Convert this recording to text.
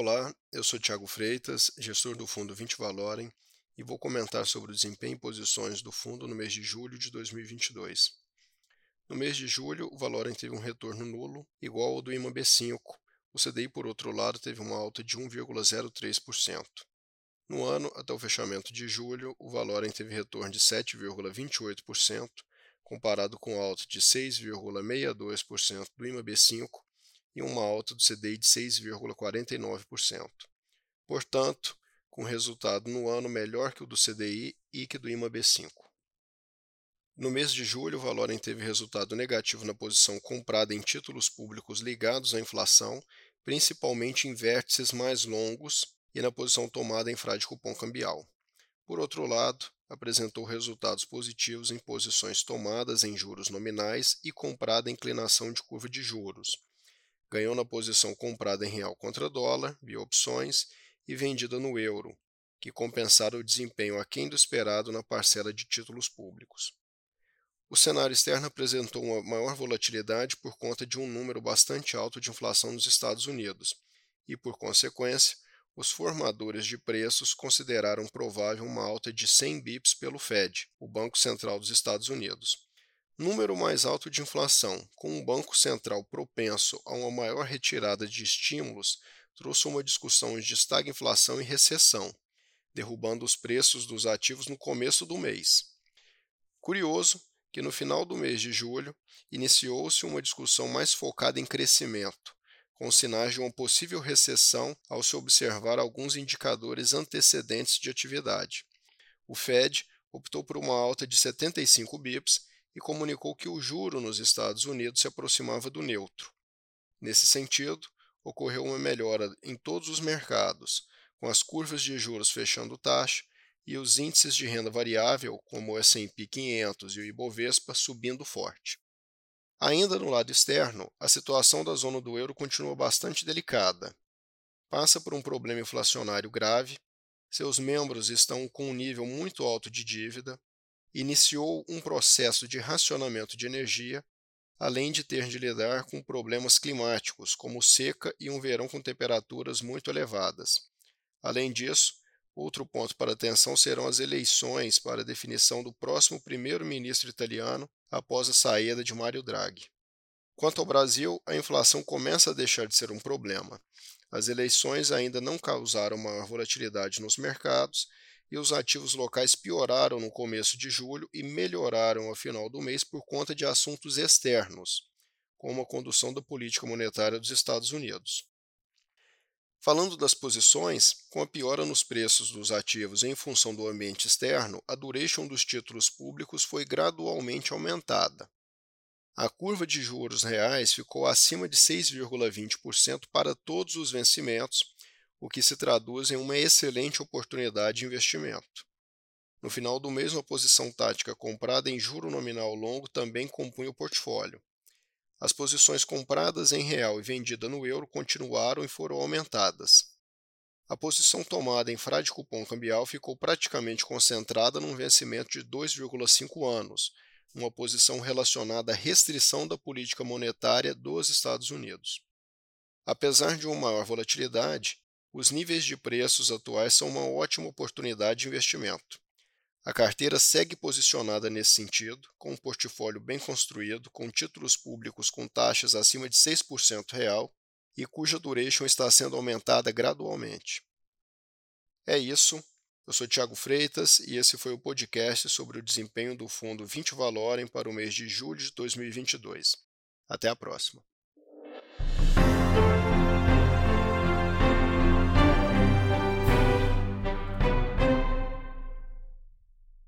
Olá, eu sou Tiago Freitas, gestor do fundo 20 Valorem, e vou comentar sobre o desempenho e posições do fundo no mês de julho de 2022. No mês de julho, o Valorem teve um retorno nulo, igual ao do IMA B5. O CDI, por outro lado, teve uma alta de 1,03%. No ano, até o fechamento de julho, o Valorem teve retorno de 7,28%, comparado com alta de 6,62% do IMA B5 e uma alta do CDI de 6,49%. Portanto, com resultado no ano melhor que o do CDI e que do IMAB5. No mês de julho, o Valorem teve resultado negativo na posição comprada em títulos públicos ligados à inflação, principalmente em vértices mais longos e na posição tomada em frade cupom cambial. Por outro lado, apresentou resultados positivos em posições tomadas em juros nominais e comprada em inclinação de curva de juros, ganhou na posição comprada em real contra dólar, via opções, e vendida no euro, que compensaram o desempenho aquém do esperado na parcela de títulos públicos. O cenário externo apresentou uma maior volatilidade por conta de um número bastante alto de inflação nos Estados Unidos, e, por consequência, os formadores de preços consideraram provável uma alta de 100 bips pelo Fed, o Banco Central dos Estados Unidos, Número mais alto de inflação, com um Banco Central propenso a uma maior retirada de estímulos, trouxe uma discussão de estagflação e recessão, derrubando os preços dos ativos no começo do mês. Curioso que no final do mês de julho iniciou-se uma discussão mais focada em crescimento, com sinais de uma possível recessão ao se observar alguns indicadores antecedentes de atividade. O Fed optou por uma alta de 75 bips e comunicou que o juro nos Estados Unidos se aproximava do neutro. Nesse sentido, ocorreu uma melhora em todos os mercados, com as curvas de juros fechando taxa e os índices de renda variável, como o S&P 500 e o Ibovespa, subindo forte. Ainda no lado externo, a situação da zona do euro continua bastante delicada. Passa por um problema inflacionário grave, seus membros estão com um nível muito alto de dívida, iniciou um processo de racionamento de energia, além de ter de lidar com problemas climáticos, como seca e um verão com temperaturas muito elevadas. Além disso, outro ponto para atenção serão as eleições para a definição do próximo primeiro-ministro italiano após a saída de Mário Draghi. Quanto ao Brasil, a inflação começa a deixar de ser um problema. As eleições ainda não causaram maior volatilidade nos mercados e os ativos locais pioraram no começo de julho e melhoraram ao final do mês por conta de assuntos externos, como a condução da política monetária dos Estados Unidos. Falando das posições, com a piora nos preços dos ativos em função do ambiente externo, a duration dos títulos públicos foi gradualmente aumentada. A curva de juros reais ficou acima de 6,20% para todos os vencimentos o que se traduz em uma excelente oportunidade de investimento. No final do mês, uma posição tática comprada em juro nominal longo também compunha o portfólio. As posições compradas em real e vendida no euro continuaram e foram aumentadas. A posição tomada em frade cupom cambial ficou praticamente concentrada num vencimento de 2,5 anos, uma posição relacionada à restrição da política monetária dos Estados Unidos. Apesar de uma maior volatilidade, os níveis de preços atuais são uma ótima oportunidade de investimento. A carteira segue posicionada nesse sentido, com um portfólio bem construído, com títulos públicos com taxas acima de 6% real e cuja duration está sendo aumentada gradualmente. É isso. Eu sou Tiago Freitas e esse foi o podcast sobre o desempenho do fundo 20 Valorem para o mês de julho de 2022. Até a próxima.